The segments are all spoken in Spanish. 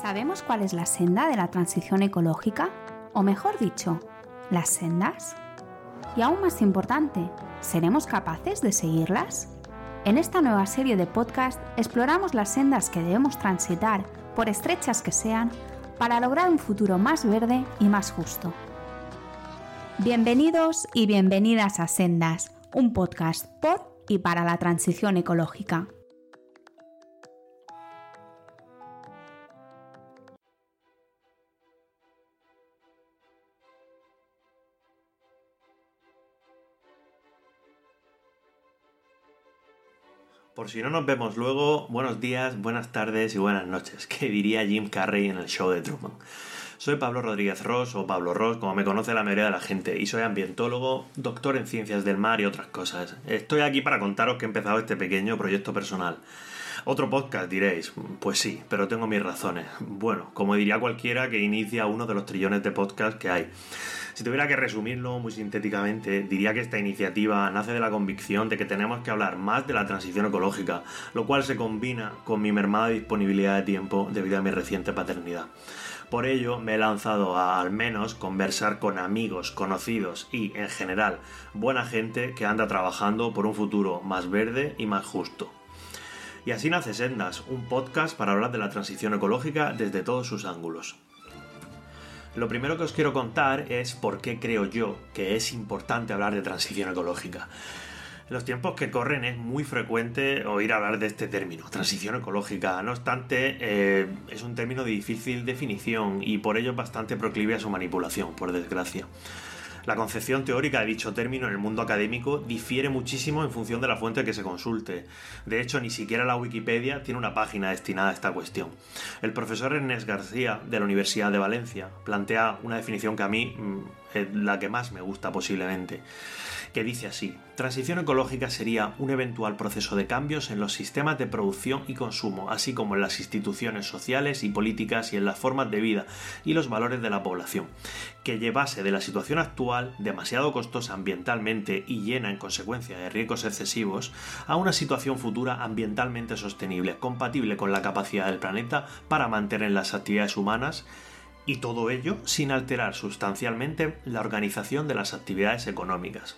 ¿Sabemos cuál es la senda de la transición ecológica? O mejor dicho, las sendas. Y aún más importante, ¿seremos capaces de seguirlas? En esta nueva serie de podcast exploramos las sendas que debemos transitar, por estrechas que sean, para lograr un futuro más verde y más justo. Bienvenidos y bienvenidas a Sendas, un podcast por y para la transición ecológica. Por si no nos vemos luego, buenos días, buenas tardes y buenas noches, que diría Jim Carrey en el show de Truman. Soy Pablo Rodríguez Ross, o Pablo Ross, como me conoce la mayoría de la gente, y soy ambientólogo, doctor en ciencias del mar y otras cosas. Estoy aquí para contaros que he empezado este pequeño proyecto personal. Otro podcast, diréis. Pues sí, pero tengo mis razones. Bueno, como diría cualquiera que inicia uno de los trillones de podcasts que hay. Si tuviera que resumirlo muy sintéticamente, diría que esta iniciativa nace de la convicción de que tenemos que hablar más de la transición ecológica, lo cual se combina con mi mermada disponibilidad de tiempo debido a mi reciente paternidad. Por ello me he lanzado a al menos conversar con amigos, conocidos y, en general, buena gente que anda trabajando por un futuro más verde y más justo. Y así nace Sendas, un podcast para hablar de la transición ecológica desde todos sus ángulos. Lo primero que os quiero contar es por qué creo yo que es importante hablar de transición ecológica. En los tiempos que corren es muy frecuente oír hablar de este término, transición ecológica. No obstante, eh, es un término de difícil definición y por ello bastante proclive a su manipulación, por desgracia. La concepción teórica de dicho término en el mundo académico difiere muchísimo en función de la fuente que se consulte. De hecho, ni siquiera la Wikipedia tiene una página destinada a esta cuestión. El profesor Ernest García, de la Universidad de Valencia, plantea una definición que a mí mm, la que más me gusta posiblemente que dice así, transición ecológica sería un eventual proceso de cambios en los sistemas de producción y consumo, así como en las instituciones sociales y políticas y en las formas de vida y los valores de la población, que llevase de la situación actual, demasiado costosa ambientalmente y llena en consecuencia de riesgos excesivos, a una situación futura ambientalmente sostenible, compatible con la capacidad del planeta para mantener las actividades humanas y todo ello sin alterar sustancialmente la organización de las actividades económicas.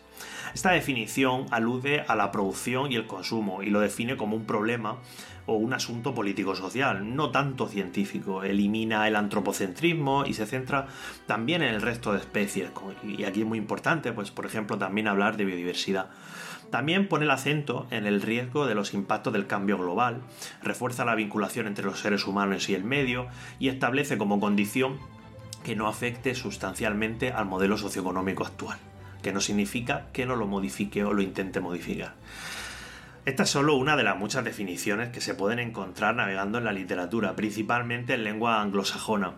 Esta definición alude a la producción y el consumo y lo define como un problema o un asunto político-social, no tanto científico. Elimina el antropocentrismo y se centra también en el resto de especies. Y aquí es muy importante, pues por ejemplo, también hablar de biodiversidad. También pone el acento en el riesgo de los impactos del cambio global, refuerza la vinculación entre los seres humanos y el medio y establece como condición que no afecte sustancialmente al modelo socioeconómico actual, que no significa que no lo modifique o lo intente modificar. Esta es solo una de las muchas definiciones que se pueden encontrar navegando en la literatura, principalmente en lengua anglosajona.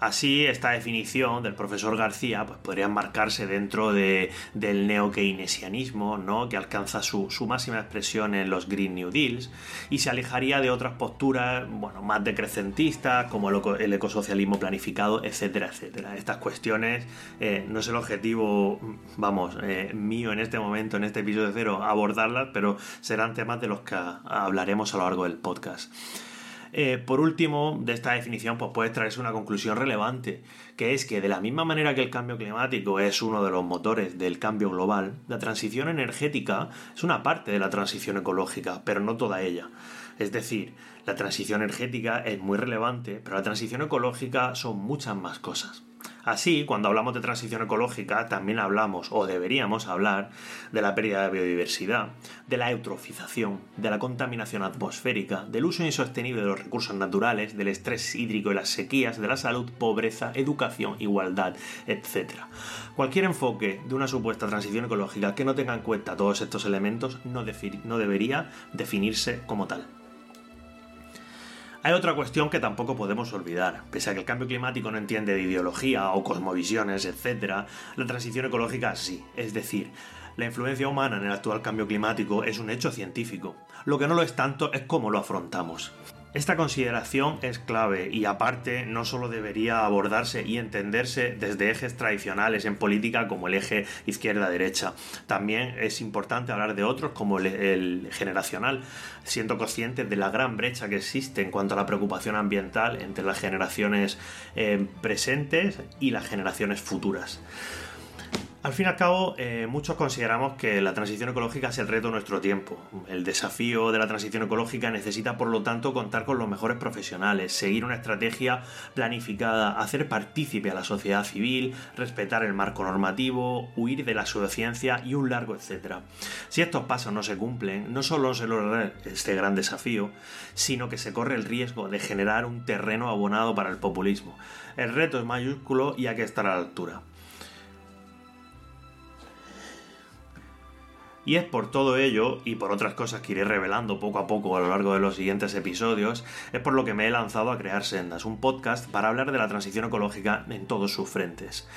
Así, esta definición del profesor García pues, podría marcarse dentro de, del neo-keynesianismo, ¿no? que alcanza su, máxima expresión en los Green New Deals, y se alejaría de otras posturas bueno, más decrecentistas, como el, ecosocialismo planificado, etcétera, etcétera. Estas cuestiones eh, no es el objetivo, vamos, eh, mío en este momento, en este episodio cero, abordarlas, pero serán temas de los que hablaremos a lo largo del podcast. Eh, por último, de esta definición, pues puede traerse una conclusión relevante, que es que de la misma manera que el cambio climático es uno de los motores del cambio global, la transición energética es una parte de la transición ecológica, pero no toda ella. Es decir, la transición energética es muy relevante, pero la transición ecológica son muchas más cosas. Así, cuando hablamos de transición ecológica, también hablamos, o deberíamos hablar, de la pérdida de biodiversidad, de la eutrofización, de la contaminación atmosférica, del uso insostenible de los recursos naturales, del estrés hídrico y las sequías, de la salud, pobreza, educación, igualdad, etc. Cualquier enfoque de una supuesta transición ecológica que no tenga en cuenta todos estos elementos no, no debería definirse como tal. Hay otra cuestión que tampoco podemos olvidar. Pese a que el cambio climático no entiende de ideología o cosmovisiones, etc., la transición ecológica sí. Es decir, la influencia humana en el actual cambio climático es un hecho científico. Lo que no lo es tanto es cómo lo afrontamos. Esta consideración es clave y aparte no solo debería abordarse y entenderse desde ejes tradicionales en política como el eje izquierda-derecha. También es importante hablar de otros como el, generacional, siendo conscientes de la gran brecha que existe en cuanto a la preocupación ambiental entre las generaciones eh, presentes y las generaciones futuras. Al fin y al cabo, eh, muchos consideramos que la transición ecológica es el reto de nuestro tiempo. El desafío de la transición ecológica necesita, por lo tanto, contar con los mejores profesionales, seguir una estrategia planificada, hacer partícipe a la sociedad civil, respetar el marco normativo, huir de la pseudociencia y un largo etcétera. Si estos pasos no se cumplen, no solo se logra este gran desafío, sino que se corre el riesgo de generar un terreno abonado para el populismo. El reto es mayúsculo y hay que estar a la altura. Y es por todo ello, y por otras cosas que iré revelando poco a poco a lo largo de los siguientes episodios, es por lo que me he lanzado a crear Sendas, un podcast para hablar de la transición ecológica en todos sus frentes.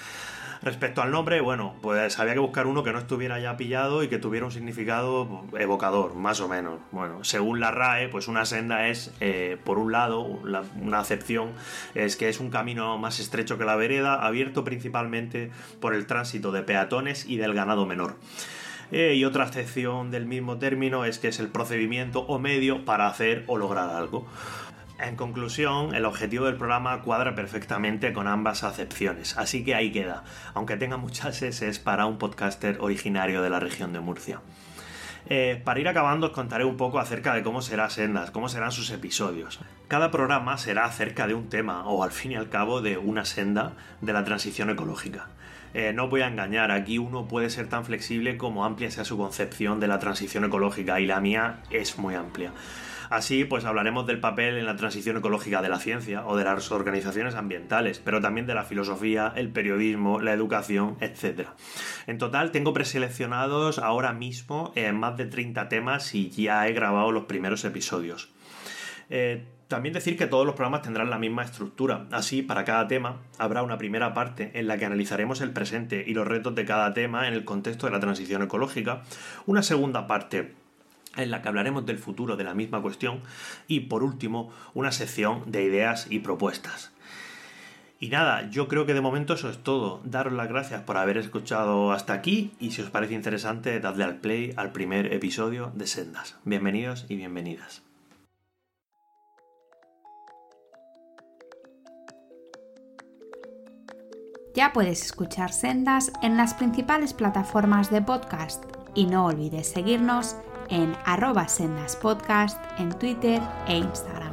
Respecto al nombre, bueno, pues había que buscar uno que no estuviera ya pillado y que tuviera un significado evocador, más o menos. Bueno, según la RAE, pues una senda es, eh, por un lado, una acepción es que es un camino más estrecho que la vereda, abierto principalmente por el tránsito de peatones y del ganado menor. Eh, y otra acepción del mismo término es que es el procedimiento o medio para hacer o lograr algo. En conclusión, el objetivo del programa cuadra perfectamente con ambas acepciones, así que ahí queda, aunque tenga muchas S para un podcaster originario de la región de Murcia. Eh, para ir acabando os contaré un poco acerca de cómo será Sendas, cómo serán sus episodios. Cada programa será acerca de un tema o al fin y al cabo de una senda de la transición ecológica. Eh, no voy a engañar, aquí uno puede ser tan flexible como amplia sea su concepción de la transición ecológica y la mía es muy amplia. Así, pues hablaremos del papel en la transición ecológica de la ciencia o de las organizaciones ambientales, pero también de la filosofía, el periodismo, la educación, etc. En total, tengo preseleccionados ahora mismo eh, más de 30 temas y ya he grabado los primeros episodios. Eh, también decir que todos los programas tendrán la misma estructura. Así, para cada tema habrá una primera parte en la que analizaremos el presente y los retos de cada tema en el contexto de la transición ecológica, una segunda parte en la que hablaremos del futuro de la misma cuestión y por último una sección de ideas y propuestas. Y nada, yo creo que de momento eso es todo. Daros las gracias por haber escuchado hasta aquí y si os parece interesante, dadle al play al primer episodio de Sendas. Bienvenidos y bienvenidas. Ya puedes escuchar Sendas en las principales plataformas de podcast y no olvides seguirnos en arroba sendaspodcast en Twitter e Instagram.